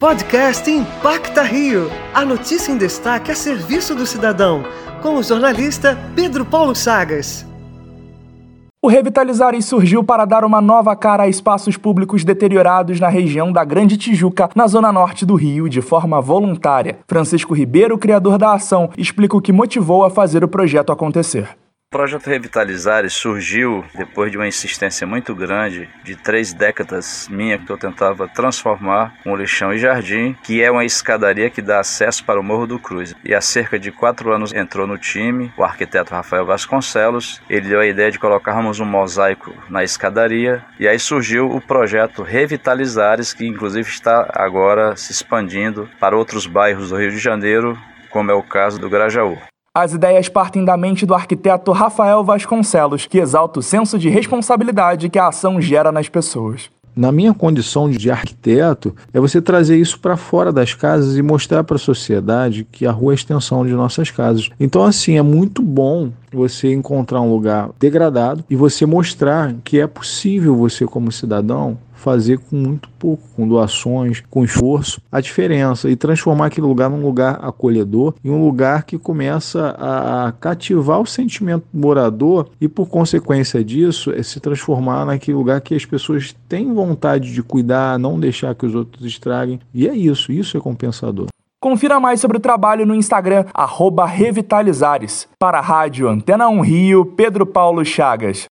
Podcast Impacta Rio. A notícia em destaque a serviço do cidadão. Com o jornalista Pedro Paulo Chagas. O Revitalizares surgiu para dar uma nova cara a espaços públicos deteriorados na região da Grande Tijuca, na zona norte do Rio, de forma voluntária. Francisco Ribeiro, criador da ação, explica o que motivou a fazer o projeto acontecer. O projeto Revitalizares surgiu depois de uma insistência muito grande de três décadas minha que eu tentava transformar um lixão e jardim, que é uma escadaria que dá acesso para o Morro do Cruz. E há cerca de quatro anos entrou no time o arquiteto Rafael Vasconcelos. Ele deu a ideia de colocarmos um mosaico na escadaria e aí surgiu o projeto Revitalizares, que inclusive está agora se expandindo para outros bairros do Rio de Janeiro, como é o caso do Grajaú. As ideias partem da mente do arquiteto Rafael Vasconcelos, que exalta o senso de responsabilidade que a ação gera nas pessoas. Na minha condição de arquiteto, é você trazer isso para fora das casas e mostrar para a sociedade que a rua é a extensão de nossas casas. Então, assim, é muito bom você encontrar um lugar degradado e você mostrar que é possível você, como cidadão, fazer com muito pouco, com doações, com esforço, a diferença e transformar aquele lugar num lugar acolhedor e um lugar que começa a cativar o sentimento do morador e, por consequência disso, é se transformar naquele lugar que as pessoas têm vontade de cuidar, não deixar que os outros estraguem. E é isso, isso é compensador. Confira mais sobre o trabalho no Instagram, Revitalizares. Para a Rádio Antena 1 Rio, Pedro Paulo Chagas.